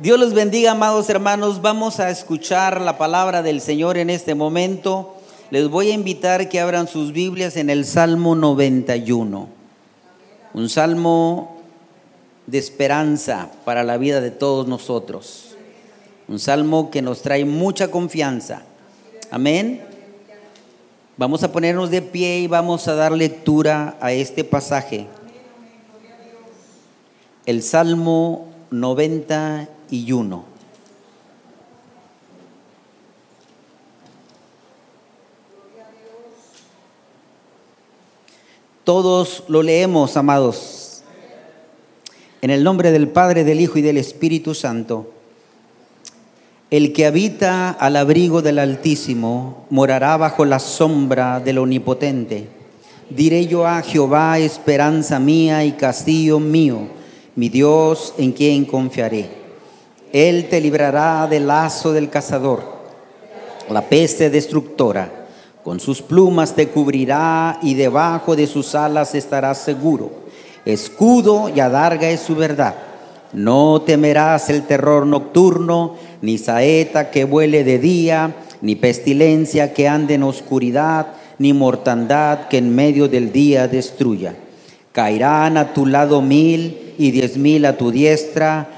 Dios los bendiga, amados hermanos. Vamos a escuchar la palabra del Señor en este momento. Les voy a invitar que abran sus Biblias en el Salmo 91. Un salmo de esperanza para la vida de todos nosotros. Un salmo que nos trae mucha confianza. Amén. Vamos a ponernos de pie y vamos a dar lectura a este pasaje. El Salmo 91 y uno. Todos lo leemos, amados. En el nombre del Padre, del Hijo y del Espíritu Santo. El que habita al abrigo del Altísimo morará bajo la sombra del Omnipotente. Diré yo a Jehová, esperanza mía y castillo mío, mi Dios en quien confiaré. Él te librará del lazo del cazador, la peste destructora. Con sus plumas te cubrirá y debajo de sus alas estarás seguro. Escudo y adarga es su verdad. No temerás el terror nocturno, ni saeta que vuele de día, ni pestilencia que ande en oscuridad, ni mortandad que en medio del día destruya. Caerán a tu lado mil y diez mil a tu diestra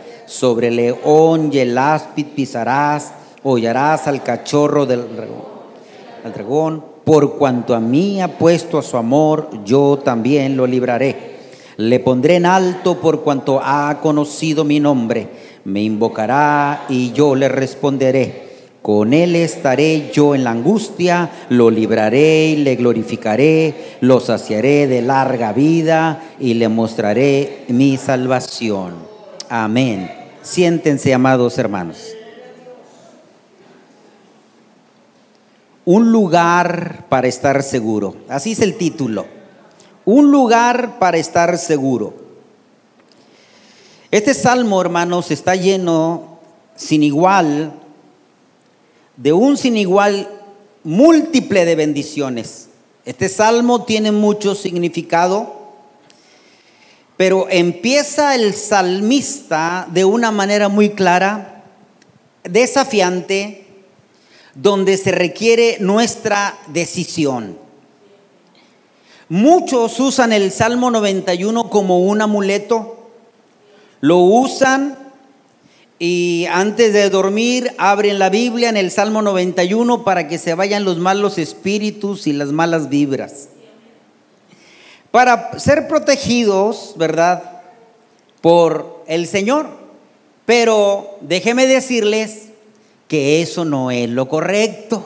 sobre león y el áspid pisarás, hollarás al cachorro del dragón, por cuanto a mí ha puesto a su amor, yo también lo libraré. Le pondré en alto por cuanto ha conocido mi nombre. Me invocará y yo le responderé. Con él estaré yo en la angustia, lo libraré y le glorificaré, lo saciaré de larga vida y le mostraré mi salvación. Amén. Siéntense, amados hermanos. Un lugar para estar seguro. Así es el título. Un lugar para estar seguro. Este salmo, hermanos, está lleno sin igual, de un sin igual múltiple de bendiciones. Este salmo tiene mucho significado pero empieza el salmista de una manera muy clara, desafiante, donde se requiere nuestra decisión. Muchos usan el Salmo 91 como un amuleto, lo usan y antes de dormir abren la Biblia en el Salmo 91 para que se vayan los malos espíritus y las malas vibras para ser protegidos, ¿verdad? Por el Señor. Pero déjeme decirles que eso no es lo correcto.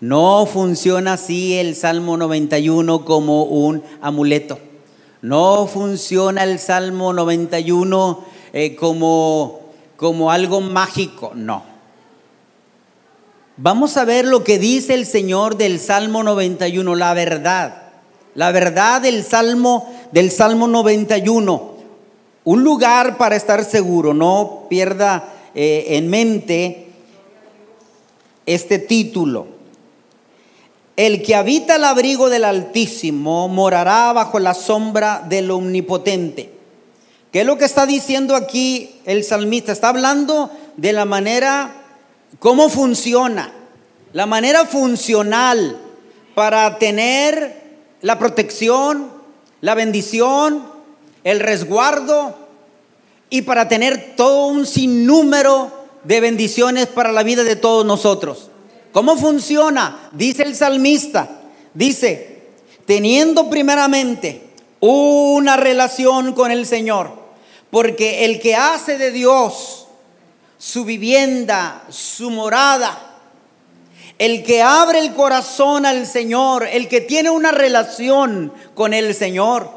No funciona así el Salmo 91 como un amuleto. No funciona el Salmo 91 eh, como, como algo mágico. No. Vamos a ver lo que dice el Señor del Salmo 91, la verdad. La verdad del Salmo del Salmo 91. Un lugar para estar seguro, no pierda eh, en mente este título. El que habita el abrigo del Altísimo morará bajo la sombra del Omnipotente. ¿Qué es lo que está diciendo aquí el salmista? Está hablando de la manera, cómo funciona, la manera funcional para tener la protección, la bendición, el resguardo y para tener todo un sinnúmero de bendiciones para la vida de todos nosotros. ¿Cómo funciona? Dice el salmista, dice, teniendo primeramente una relación con el Señor, porque el que hace de Dios su vivienda, su morada, el que abre el corazón al Señor, el que tiene una relación con el Señor,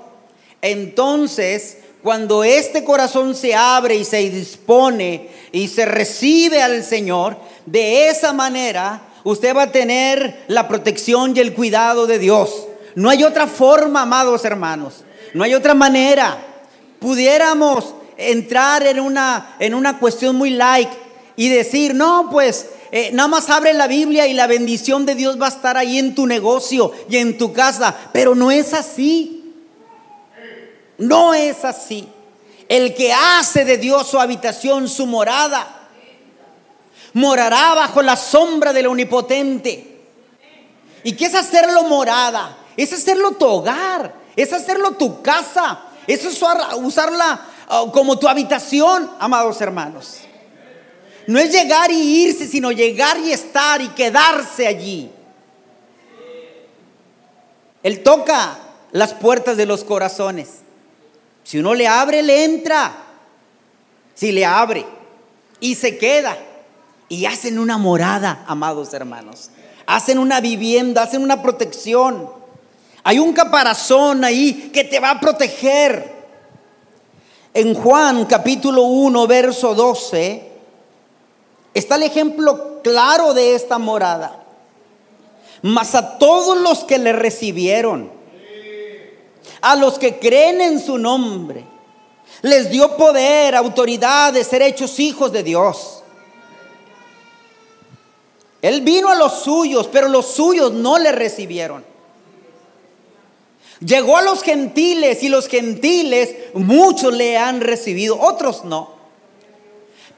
entonces cuando este corazón se abre y se dispone y se recibe al Señor, de esa manera usted va a tener la protección y el cuidado de Dios. No hay otra forma, amados hermanos. No hay otra manera. Pudiéramos entrar en una, en una cuestión muy like y decir, no, pues eh, nada más abre la Biblia y la bendición de Dios va a estar ahí en tu negocio y en tu casa. Pero no es así. No es así. El que hace de Dios su habitación, su morada, morará bajo la sombra del omnipotente. ¿Y qué es hacerlo morada? Es hacerlo tu hogar, es hacerlo tu casa, es usarla ah, como tu habitación, amados hermanos. No es llegar y irse, sino llegar y estar y quedarse allí. Él toca las puertas de los corazones. Si uno le abre, le entra. Si le abre y se queda. Y hacen una morada, amados hermanos. Hacen una vivienda, hacen una protección. Hay un caparazón ahí que te va a proteger. En Juan capítulo 1, verso 12, está el ejemplo claro de esta morada. Mas a todos los que le recibieron, a los que creen en su nombre. Les dio poder, autoridad de ser hechos hijos de Dios. Él vino a los suyos, pero los suyos no le recibieron. Llegó a los gentiles y los gentiles, muchos le han recibido, otros no.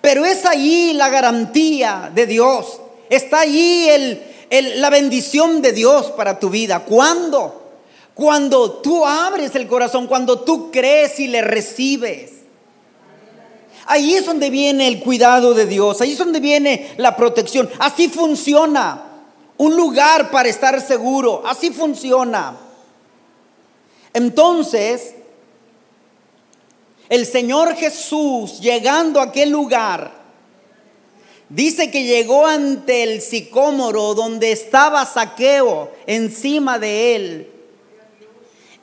Pero es ahí la garantía de Dios. Está ahí la bendición de Dios para tu vida. ¿Cuándo? Cuando tú abres el corazón, cuando tú crees y le recibes. Ahí es donde viene el cuidado de Dios, ahí es donde viene la protección. Así funciona. Un lugar para estar seguro, así funciona. Entonces, el Señor Jesús, llegando a aquel lugar, dice que llegó ante el sicómoro donde estaba Saqueo encima de él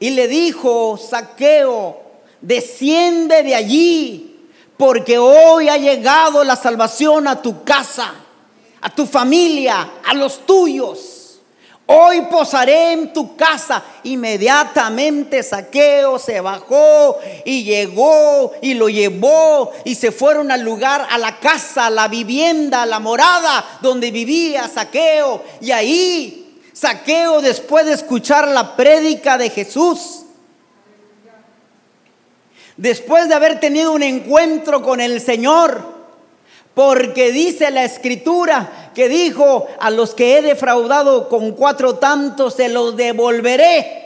y le dijo, Saqueo, desciende de allí, porque hoy ha llegado la salvación a tu casa, a tu familia, a los tuyos. Hoy posaré en tu casa. Inmediatamente Saqueo se bajó y llegó y lo llevó y se fueron al lugar, a la casa, a la vivienda, a la morada donde vivía Saqueo. Y ahí Saqueo después de escuchar la prédica de Jesús, después de haber tenido un encuentro con el Señor, porque dice la escritura que dijo, a los que he defraudado con cuatro tantos se los devolveré.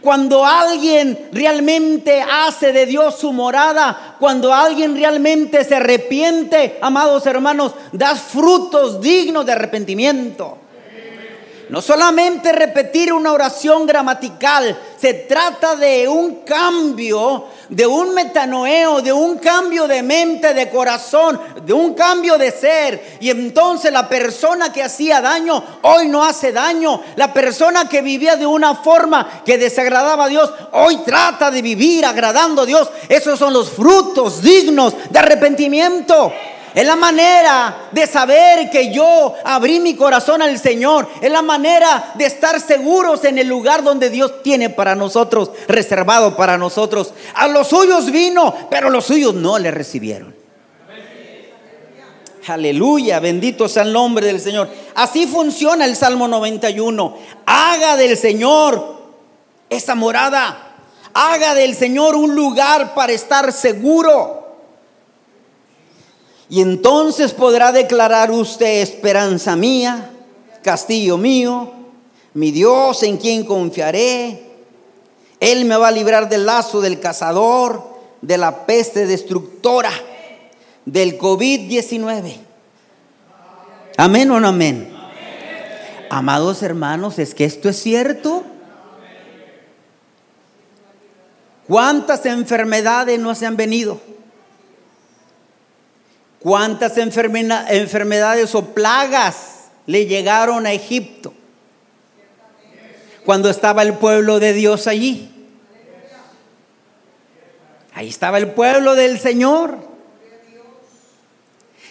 Cuando alguien realmente hace de Dios su morada, cuando alguien realmente se arrepiente, amados hermanos, das frutos dignos de arrepentimiento. No solamente repetir una oración gramatical, se trata de un cambio, de un metanoeo, de un cambio de mente, de corazón, de un cambio de ser. Y entonces la persona que hacía daño hoy no hace daño. La persona que vivía de una forma que desagradaba a Dios hoy trata de vivir agradando a Dios. Esos son los frutos dignos de arrepentimiento. Es la manera de saber que yo abrí mi corazón al Señor. Es la manera de estar seguros en el lugar donde Dios tiene para nosotros, reservado para nosotros. A los suyos vino, pero los suyos no le recibieron. Aleluya, bendito sea el nombre del Señor. Así funciona el Salmo 91. Haga del Señor esa morada. Haga del Señor un lugar para estar seguro. Y entonces podrá declarar usted esperanza mía, castillo mío, mi Dios en quien confiaré. Él me va a librar del lazo del cazador, de la peste destructora, del COVID-19. Amén o no amén. Amados hermanos, es que esto es cierto. ¿Cuántas enfermedades no se han venido? ¿Cuántas enfermedades o plagas le llegaron a Egipto cuando estaba el pueblo de Dios allí? Ahí estaba el pueblo del Señor.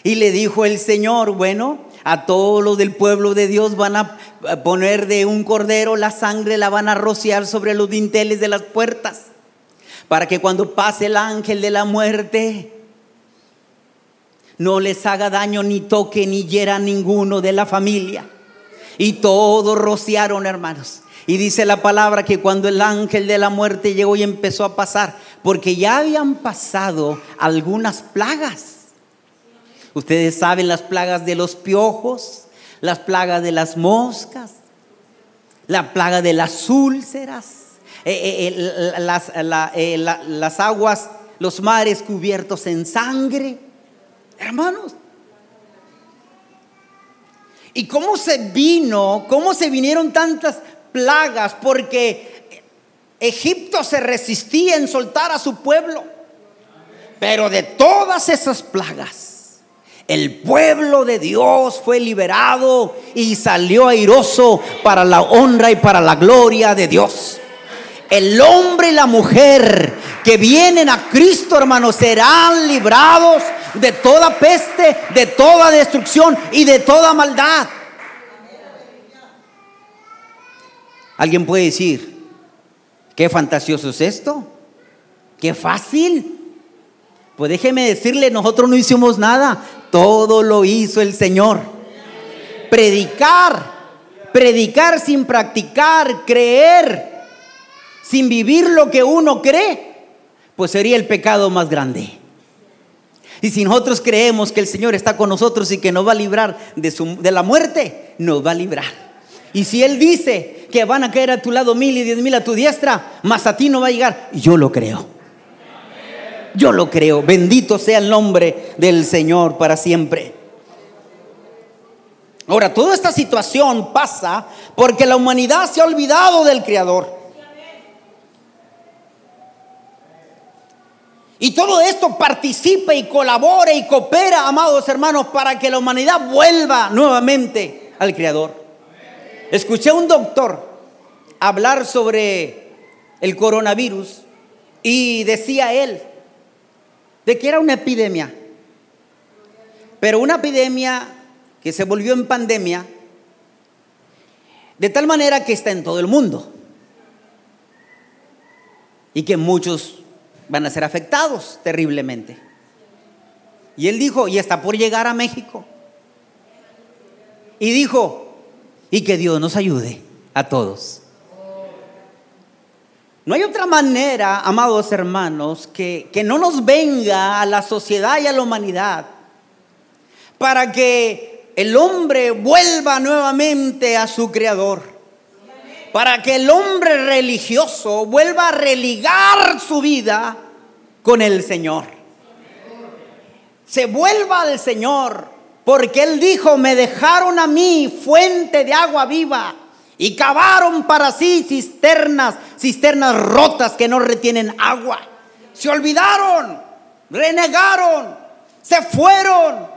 Y le dijo el Señor, bueno, a todos los del pueblo de Dios van a poner de un cordero la sangre, la van a rociar sobre los dinteles de las puertas, para que cuando pase el ángel de la muerte, no les haga daño ni toque ni hiera a ninguno de la familia. Y todos rociaron, hermanos. Y dice la palabra que cuando el ángel de la muerte llegó y empezó a pasar, porque ya habían pasado algunas plagas. Ustedes saben las plagas de los piojos, las plagas de las moscas, la plaga de las úlceras, eh, eh, eh, las aguas, los mares cubiertos en sangre. Hermanos, ¿Y cómo se vino? ¿Cómo se vinieron tantas plagas? Porque Egipto se resistía en soltar a su pueblo. Pero de todas esas plagas, el pueblo de Dios fue liberado y salió airoso para la honra y para la gloria de Dios. El hombre y la mujer que vienen a Cristo, hermanos, serán librados de toda peste, de toda destrucción y de toda maldad. Alguien puede decir, qué fantasioso es esto, qué fácil. Pues déjeme decirle, nosotros no hicimos nada, todo lo hizo el Señor. Predicar, predicar sin practicar, creer, sin vivir lo que uno cree, pues sería el pecado más grande. Y si nosotros creemos que el Señor está con nosotros y que nos va a librar de, de la muerte, nos va a librar. Y si Él dice que van a caer a tu lado mil y diez mil a tu diestra, más a ti no va a llegar, yo lo creo. Yo lo creo. Bendito sea el nombre del Señor para siempre. Ahora, toda esta situación pasa porque la humanidad se ha olvidado del Creador. Y todo esto participa y colabora y coopera, amados hermanos, para que la humanidad vuelva nuevamente al Creador. Escuché a un doctor hablar sobre el coronavirus y decía él de que era una epidemia, pero una epidemia que se volvió en pandemia de tal manera que está en todo el mundo y que muchos van a ser afectados terriblemente. Y él dijo, y está por llegar a México. Y dijo, y que Dios nos ayude a todos. No hay otra manera, amados hermanos, que, que no nos venga a la sociedad y a la humanidad para que el hombre vuelva nuevamente a su creador para que el hombre religioso vuelva a religar su vida con el Señor. Se vuelva al Señor, porque Él dijo, me dejaron a mí fuente de agua viva y cavaron para sí cisternas, cisternas rotas que no retienen agua. Se olvidaron, renegaron, se fueron,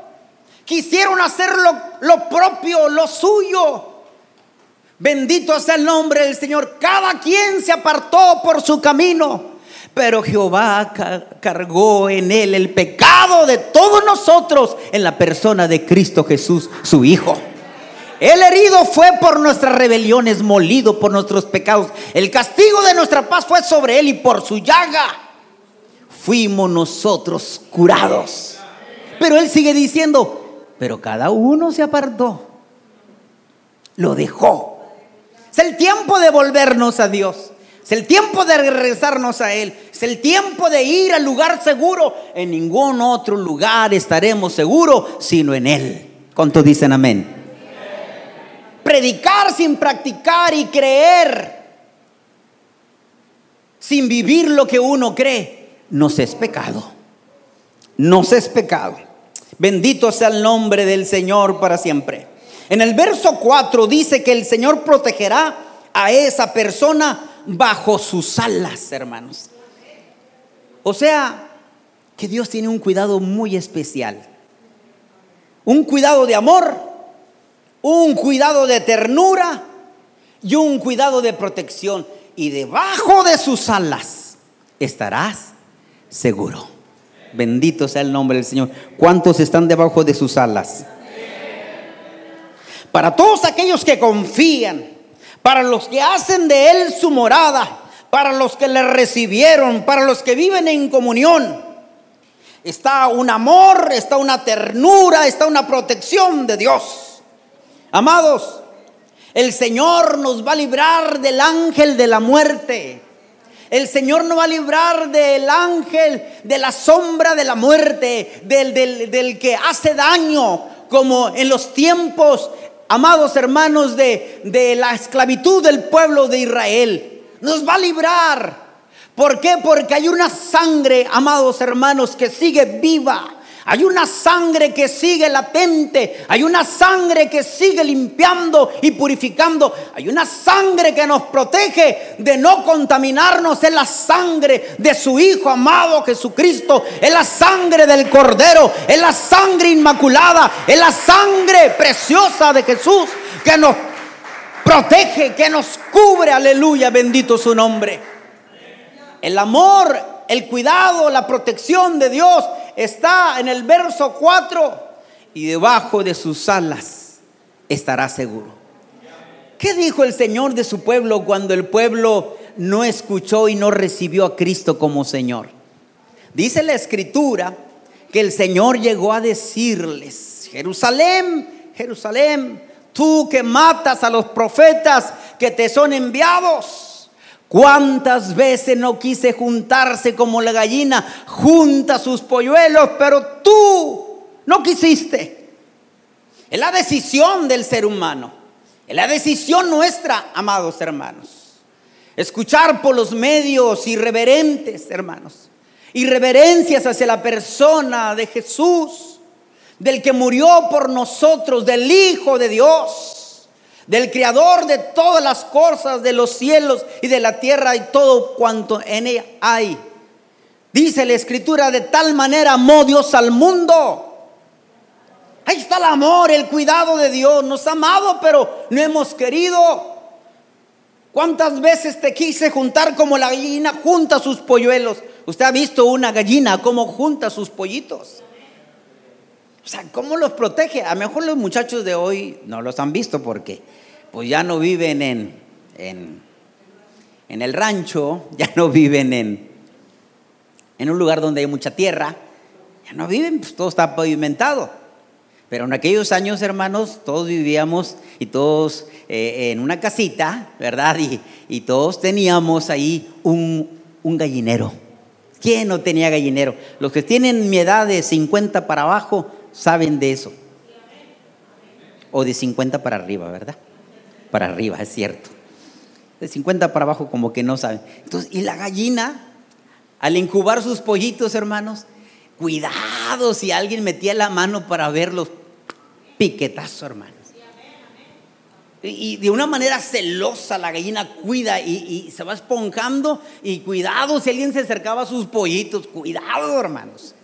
quisieron hacer lo, lo propio, lo suyo Bendito sea el nombre del Señor. Cada quien se apartó por su camino. Pero Jehová cargó en él el pecado de todos nosotros en la persona de Cristo Jesús, su Hijo. El herido fue por nuestras rebeliones, molido por nuestros pecados. El castigo de nuestra paz fue sobre él y por su llaga fuimos nosotros curados. Pero él sigue diciendo, pero cada uno se apartó, lo dejó es el tiempo de volvernos a Dios. Es el tiempo de regresarnos a Él. Es el tiempo de ir al lugar seguro. En ningún otro lugar estaremos seguros sino en Él. ¿Cuántos dicen amén? Predicar sin practicar y creer sin vivir lo que uno cree, no se es pecado. No se es pecado. Bendito sea el nombre del Señor para siempre. En el verso 4 dice que el Señor protegerá a esa persona bajo sus alas, hermanos. O sea, que Dios tiene un cuidado muy especial. Un cuidado de amor, un cuidado de ternura y un cuidado de protección. Y debajo de sus alas estarás seguro. Bendito sea el nombre del Señor. ¿Cuántos están debajo de sus alas? Para todos aquellos que confían, para los que hacen de Él su morada, para los que le recibieron, para los que viven en comunión, está un amor, está una ternura, está una protección de Dios. Amados, el Señor nos va a librar del ángel de la muerte. El Señor nos va a librar del ángel de la sombra de la muerte, del, del que hace daño, como en los tiempos amados hermanos, de, de la esclavitud del pueblo de Israel. Nos va a librar. ¿Por qué? Porque hay una sangre, amados hermanos, que sigue viva hay una sangre que sigue latente. Hay una sangre que sigue limpiando y purificando. Hay una sangre que nos protege de no contaminarnos. Es la sangre de su Hijo amado Jesucristo. Es la sangre del Cordero. Es la sangre inmaculada. Es la sangre preciosa de Jesús que nos protege, que nos cubre. Aleluya, bendito su nombre. El amor, el cuidado, la protección de Dios está en el verso 4, y debajo de sus alas estará seguro. ¿Qué dijo el Señor de su pueblo cuando el pueblo no escuchó y no recibió a Cristo como Señor? Dice la escritura que el Señor llegó a decirles, Jerusalén, Jerusalén, tú que matas a los profetas que te son enviados, ¿Cuántas veces no quise juntarse como la gallina junta sus polluelos, pero tú no quisiste? Es la decisión del ser humano. Es la decisión nuestra, amados hermanos. Escuchar por los medios irreverentes, hermanos. Irreverencias hacia la persona de Jesús, del que murió por nosotros, del Hijo de Dios del creador de todas las cosas de los cielos y de la tierra y todo cuanto en ella hay. Dice la escritura, de tal manera amó Dios al mundo. Ahí está el amor, el cuidado de Dios. Nos ha amado, pero no hemos querido. ¿Cuántas veces te quise juntar como la gallina junta sus polluelos? Usted ha visto una gallina como junta sus pollitos. O sea, ¿cómo los protege? A lo mejor los muchachos de hoy no los han visto porque pues ya no viven en, en, el rancho, ya no viven en, en un lugar donde hay mucha tierra, ya no viven, pues todo está pavimentado. Pero en aquellos años, hermanos, todos vivíamos y todos eh, en una casita, ¿verdad? Y, y todos teníamos ahí un, un gallinero. ¿Quién no tenía gallinero? Los que tienen mi edad de 50 para abajo, saben de eso. O de 50 para arriba, ¿verdad? Para arriba, es cierto. De 50 para abajo como que no saben. Entonces, y la gallina, al incubar sus pollitos, hermanos, cuidado si alguien metía la mano para verlos. Piquetazo, hermanos. Y de una manera celosa la gallina cuida y, y, se va esponjando y cuidado si alguien se acercaba a sus pollitos, cuidado hermanos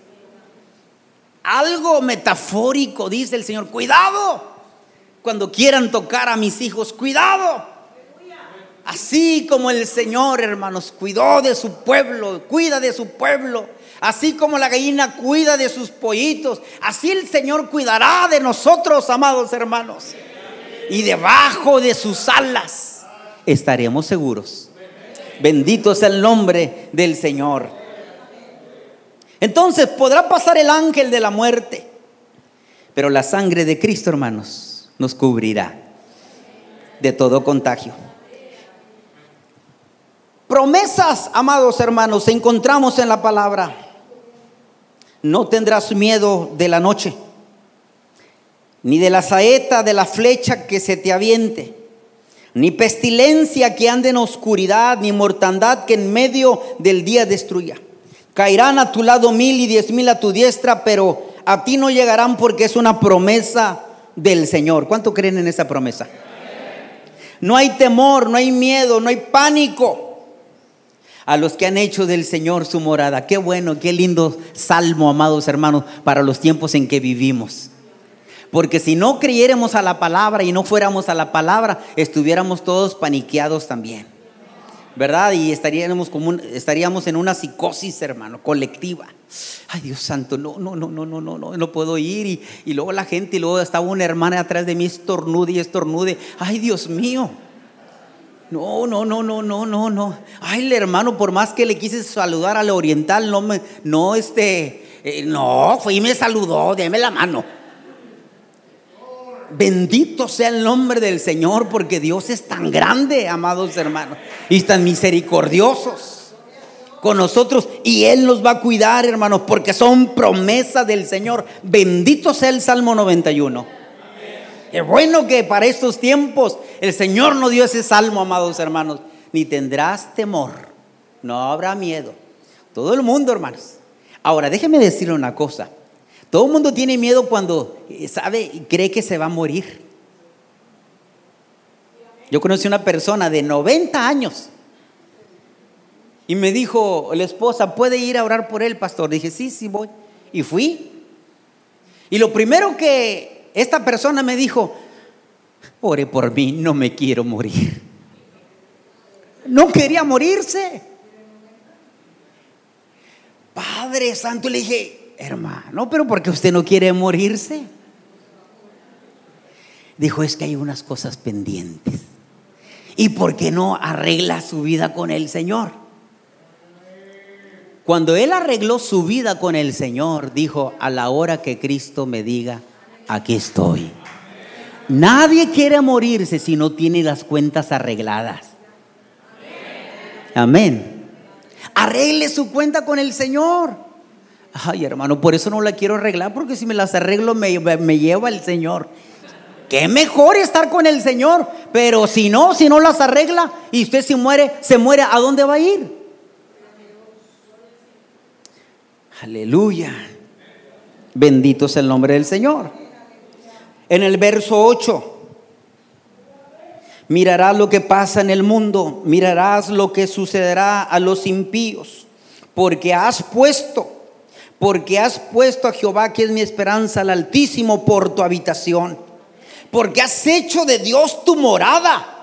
algo metafórico, dice el Señor. Cuidado cuando quieran tocar a mis hijos, cuidado. Así como el Señor, hermanos, cuidó de su pueblo, cuida de su pueblo. Así como la gallina cuida de sus pollitos, así el Señor cuidará de nosotros, amados hermanos. Y debajo de sus alas estaremos seguros. Bendito es el nombre del Señor. Entonces podrá pasar el ángel de la muerte, pero la sangre de Cristo, hermanos, nos cubrirá de todo contagio. Promesas, amados hermanos, encontramos en la palabra. No tendrás miedo de la noche, ni de la saeta de la flecha que se te aviente, ni pestilencia que ande en oscuridad, ni mortandad que en medio del día destruya. Caerán a tu lado mil y diez mil a tu diestra, pero a ti no llegarán porque es una promesa del Señor. ¿Cuánto creen en esa promesa? No hay temor, no hay miedo, no hay pánico a los que han hecho del Señor su morada. Qué bueno, qué lindo salmo, amados hermanos, para los tiempos en que vivimos. Porque si no creyéramos a la palabra y no fuéramos a la palabra, estuviéramos todos paniqueados también. ¿Verdad? Y estaríamos, como estaríamos en una psicosis, hermano, colectiva. Ay, Dios santo, no, no, no, no, no, no, no, no puedo ir. Y, luego la gente, y luego estaba una hermana atrás de mí, estornude y estornude. Ay, Dios mío. No, no, no, no, no, no, no. Ay, el hermano, por más que le quise saludar al oriental, no me, no, este, eh, no, fue y me saludó, déme la mano. Bendito sea el nombre del Señor, porque Dios es tan grande, amados hermanos, y tan misericordiosos con nosotros, y Él nos va a cuidar, hermanos, porque son promesas del Señor. Bendito sea el Salmo 91. Es bueno que para estos tiempos el Señor nos dio ese salmo, amados hermanos. Ni tendrás temor, no habrá miedo. Todo el mundo, hermanos. Ahora, déjeme decirle una cosa. Todo el mundo tiene miedo cuando eh, sabe y cree que se va a morir. Yo conocí una persona de 90 años y me dijo la esposa, ¿puede ir a orar por él, pastor? Dije, sí, sí, voy. Y fui. Y lo primero que esta persona me dijo, ore por mí, no me quiero morir. No quería morirse. Padre Santo, le dije, hermano, pero ¿por qué usted no quiere morirse? Dijo, es que hay unas cosas pendientes. ¿Y por qué no arregla su vida con el Señor? Cuando él arregló su vida con el Señor, dijo, a la hora que Cristo me diga, aquí estoy. Nadie quiere morirse si no tiene las cuentas arregladas. Amén. Arregle su cuenta con el Señor. Ay, hermano, por eso no la quiero arreglar, porque si me las arreglo me, me lleva el Señor. Qué mejor estar con el Señor, pero si no, si no las arregla y usted se muere, se muere, ¿a dónde va a ir? Aleluya. Bendito es el nombre del Señor. En el verso 8, mirarás lo que pasa en el mundo, mirarás lo que sucederá a los impíos, porque has puesto porque has puesto a Jehová, que es mi esperanza, al Altísimo, por tu habitación, porque has hecho de Dios tu morada.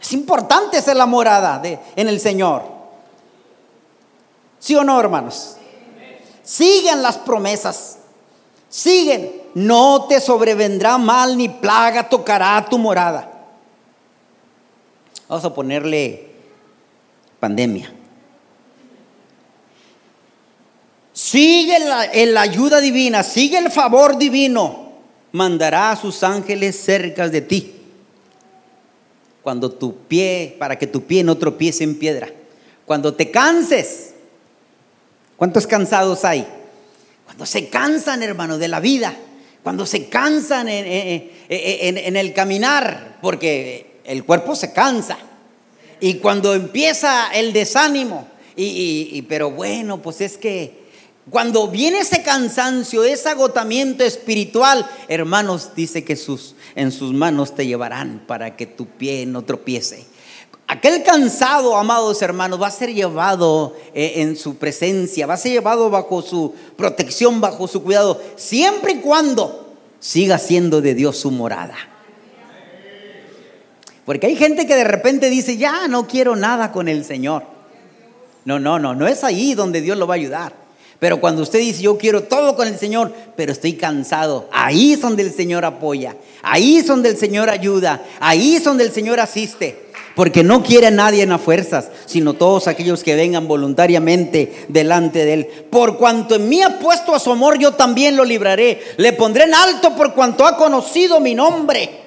Es importante ser la morada en el Señor. ¿Sí o no, hermanos? Siguen las promesas. Siguen. No te sobrevendrá mal ni plaga tocará tu morada. Vamos a ponerle pandemia. Sigue la, ayuda divina, sigue el favor divino. Mandará a sus ángeles cerca de ti. Cuando tu pie, para que tu pie no tropiece en piedra. Cuando te canses. ¿Cuántos cansados hay? Cuando se cansan, hermano, de la vida. Cuando se cansan en, el caminar. Porque el cuerpo se cansa. Y cuando empieza el desánimo. y, pero bueno, pues es que cuando viene ese cansancio, ese agotamiento espiritual, hermanos, dice que en sus manos te llevarán para que tu pie no tropiece. Aquel cansado, amados hermanos, va a ser llevado eh, en su presencia, va a ser llevado bajo su protección, bajo su cuidado, siempre y cuando siga siendo de Dios su morada. Porque hay gente que de repente dice, ya no quiero nada con el Señor. No, no, no, no es ahí donde Dios lo va a ayudar. Pero cuando usted dice, yo quiero todo con el Señor, pero estoy cansado, ahí es donde el Señor apoya, ahí es donde el Señor ayuda, ahí es donde el Señor asiste. Porque no quiere a nadie en las fuerzas, sino todos aquellos que vengan voluntariamente delante de Él. Por cuanto en mí ha puesto a su amor, yo también lo libraré. Le pondré en alto por cuanto ha conocido mi nombre.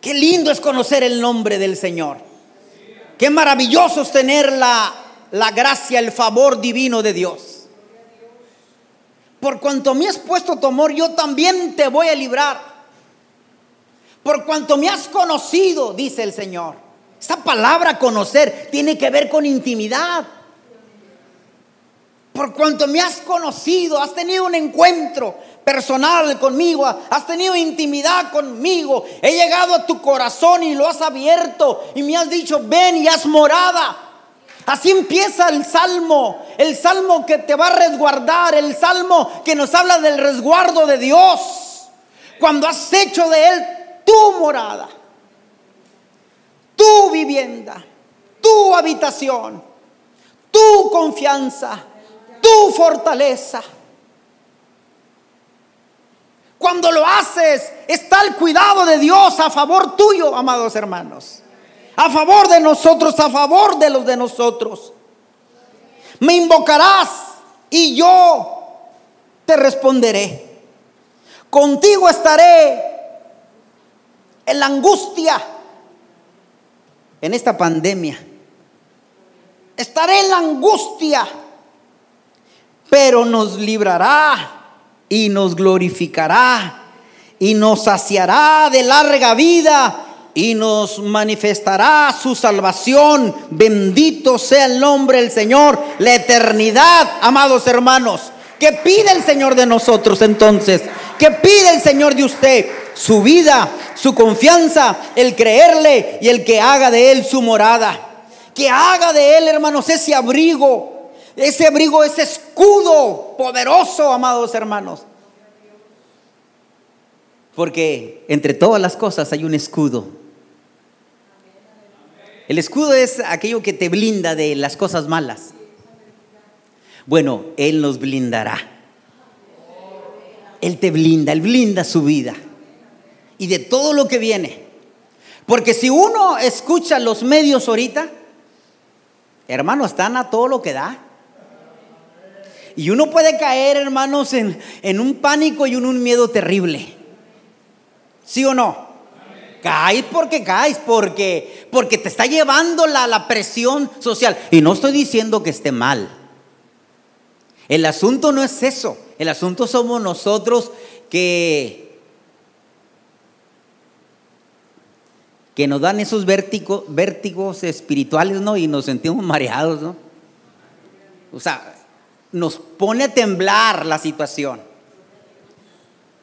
Qué lindo es conocer el nombre del Señor. Qué maravilloso es tener la la gracia, el favor divino de Dios. Por cuanto me has puesto tu amor, yo también te voy a librar. Por cuanto me has conocido, dice el Señor. Esa palabra conocer tiene que ver con intimidad. Por cuanto me has conocido, has tenido un encuentro personal conmigo, has tenido intimidad conmigo, he llegado a tu corazón y lo has abierto y me has dicho, ven y has morada. Así empieza el salmo, el salmo que te va a resguardar, el salmo que nos habla del resguardo de Dios. Cuando has hecho de Él tu morada. tu vivienda, tu habitación, tu confianza, tu fortaleza. Cuando lo haces, está el cuidado de Dios a favor tuyo, amados hermanos. A favor de nosotros, a favor de los de nosotros. Me invocarás y yo te responderé. Contigo estaré en la angustia, en esta pandemia. Estaré en la angustia, pero nos librará y nos glorificará y nos saciará de larga vida y nos manifestará su salvación. Bendito sea el nombre del Señor, la eternidad, amados hermanos. ¿Qué pide el Señor de nosotros entonces? ¿Qué pide el Señor de usted? Su vida, su confianza, el creerle y el que haga de él su morada. Que haga de él, hermanos, ese abrigo ese abrigo, ese escudo poderoso, amados hermanos. Porque entre todas las cosas hay un escudo. El escudo es aquello que te blinda de las cosas malas. Bueno, Él nos blindará. Él te blinda, Él blinda su vida. Y de todo lo que viene. Porque si uno escucha los medios ahorita, hermano, están a todo lo que da. Y uno puede caer, hermanos, en, en un pánico y en un miedo terrible. ¿Sí o no? Caes porque caes, porque, porque te está llevando la, la presión social. Y no estoy diciendo que esté mal. El asunto no es eso. El asunto somos nosotros que, que nos dan esos vértigos, vértigos espirituales, ¿no? Y nos sentimos mareados, ¿no? O sea, nos pone a temblar la situación.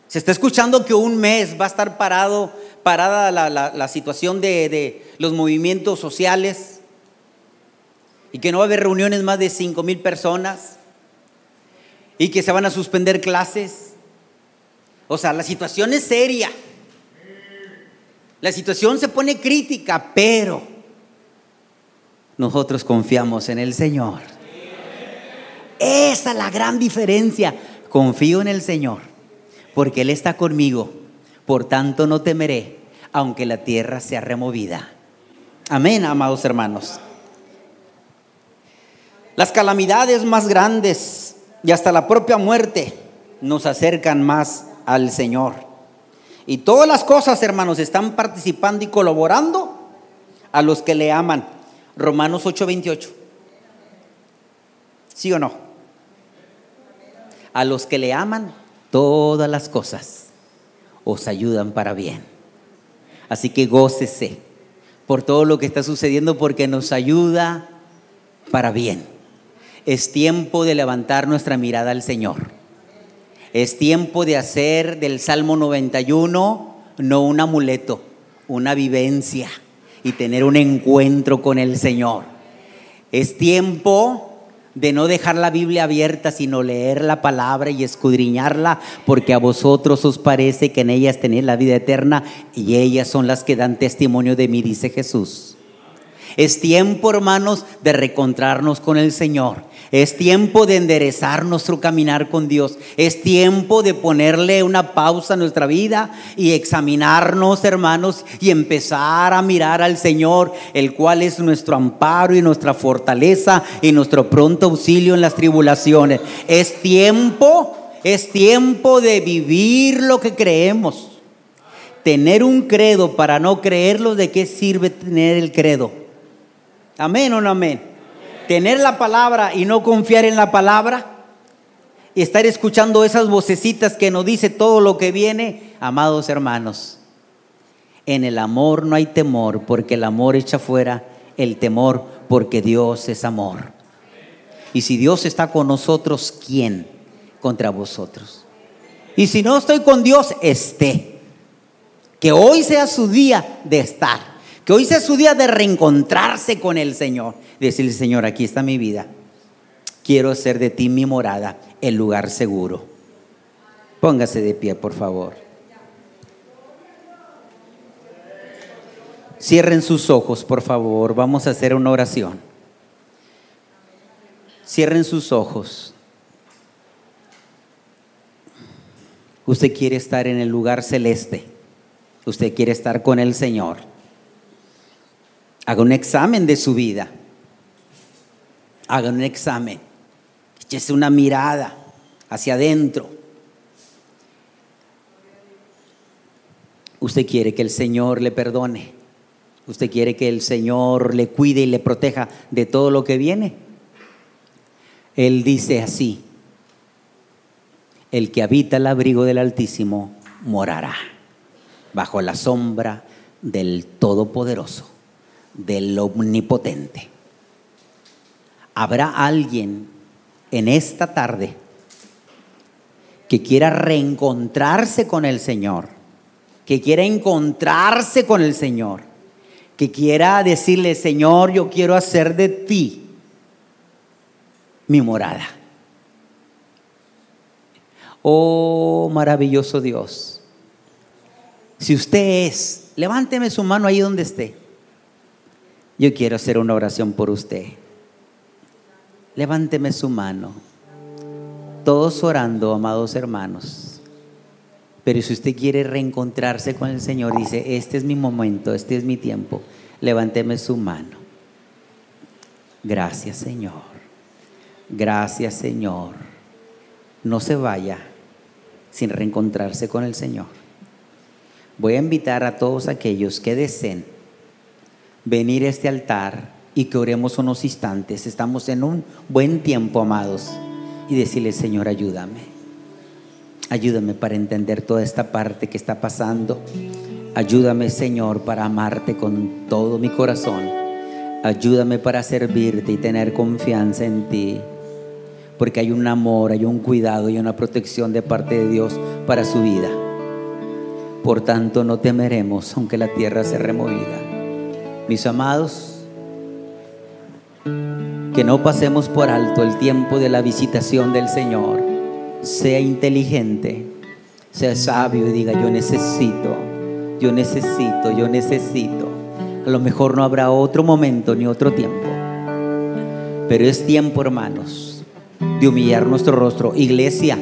Se está escuchando que un mes va a estar parado, parada la, situación de, de, los movimientos sociales y que no va a haber reuniones más de 5 mil personas y que se van a suspender clases. O sea, la situación es seria. La situación se pone crítica, pero nosotros confiamos en el Señor. Esa es la gran diferencia. Confío en el Señor, porque Él está conmigo. Por tanto no temeré, aunque la tierra sea removida. Amén, amados hermanos. Las calamidades más grandes y hasta la propia muerte nos acercan más al Señor. Y todas las cosas, hermanos, están participando y colaborando a los que le aman. Romanos 8:28. ¿Sí o no? a los que le aman, todas las cosas os ayudan para bien. Así que gócese por todo lo que está sucediendo porque nos ayuda para bien. Es tiempo de levantar nuestra mirada al Señor. Es tiempo de hacer del Salmo 91 no un amuleto, una vivencia y tener un encuentro con el Señor. Es tiempo de no dejar la Biblia abierta, sino leer la palabra y escudriñarla, porque a vosotros os parece que en ellas tenéis la vida eterna y ellas son las que dan testimonio de mí, dice Jesús. Es tiempo, hermanos, de reencontrarnos con el Señor. Es tiempo de enderezar nuestro caminar con Dios. Es tiempo de ponerle una pausa a nuestra vida y examinarnos, hermanos, y empezar a mirar al Señor, el cual es nuestro amparo y nuestra fortaleza y nuestro pronto auxilio en las tribulaciones. Es tiempo, es tiempo de vivir lo que creemos. Tener un credo para no creerlo, ¿de qué sirve tener el credo? Amén o no amén tener la palabra y no confiar en la palabra y estar escuchando esas vocecitas que nos dice todo lo que viene, amados hermanos, en el amor no hay temor, porque el amor echa fuera el temor, porque Dios es amor. Y si Dios está con nosotros, ¿quién contra vosotros? Y si no estoy con Dios, esté. Que hoy sea su día de estar. Que hoy sea su día de reencontrarse con el Señor decirle, Señor, aquí está mi vida. Quiero hacer de ti mi morada, el lugar seguro. Póngase de pie, por favor. Cierren sus ojos, por favor. Vamos a hacer una oración. Cierren sus ojos. Usted quiere estar en el lugar celeste. Usted quiere estar con el Señor. Haga un examen de su vida. Haga un examen. Échese una mirada hacia adentro. Usted quiere que el Señor le perdone. Usted quiere que el Señor le cuide y le proteja de todo lo que viene. Él dice así, el que habita el abrigo del Altísimo morará bajo la sombra del Todopoderoso, del Omnipotente. ¿Habrá alguien en esta tarde que quiera reencontrarse con el Señor? que quiera encontrarse con el Señor, que quiera decirle, Señor, yo quiero hacer de ti mi morada. Oh, maravilloso Dios. Si usted es, levánteme su mano ahí donde esté. Yo quiero hacer una oración por usted. Levánteme su mano. Todos orando, amados hermanos. Pero si usted quiere reencontrarse con el Señor, dice, este es mi momento, este es mi tiempo, levánteme su mano. Gracias Señor. Gracias Señor. No se vaya sin reencontrarse con el Señor. Voy a invitar a todos aquellos que deseen venir a este altar y que oremos unos instantes. Estamos en un buen tiempo, amados. Y decirle, Señor, ayúdame. Ayúdame para entender toda esta parte que está pasando. Ayúdame, Señor, para amarte con todo mi corazón. Ayúdame para servirte y tener confianza en ti. Porque hay un amor, hay un cuidado y una protección de parte de Dios para su vida. Por tanto, no temeremos aunque la tierra sea removida. Mis amados, que no pasemos por alto el tiempo de la visitación del Señor sea inteligente, sea sabio y diga, yo necesito, yo necesito, yo necesito. A lo mejor no habrá otro momento ni otro tiempo, pero es tiempo, hermanos, de humillar nuestro rostro. Iglesia,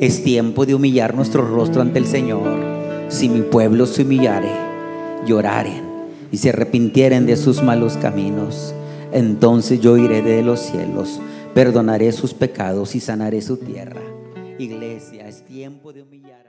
es tiempo de humillar nuestro rostro ante el Señor. Si mi pueblo se humillare, lloraren y se arrepintieren de sus malos caminos, entonces yo iré de los cielos, perdonaré sus pecados y sanaré su tierra. Iglesia, es tiempo de humillar.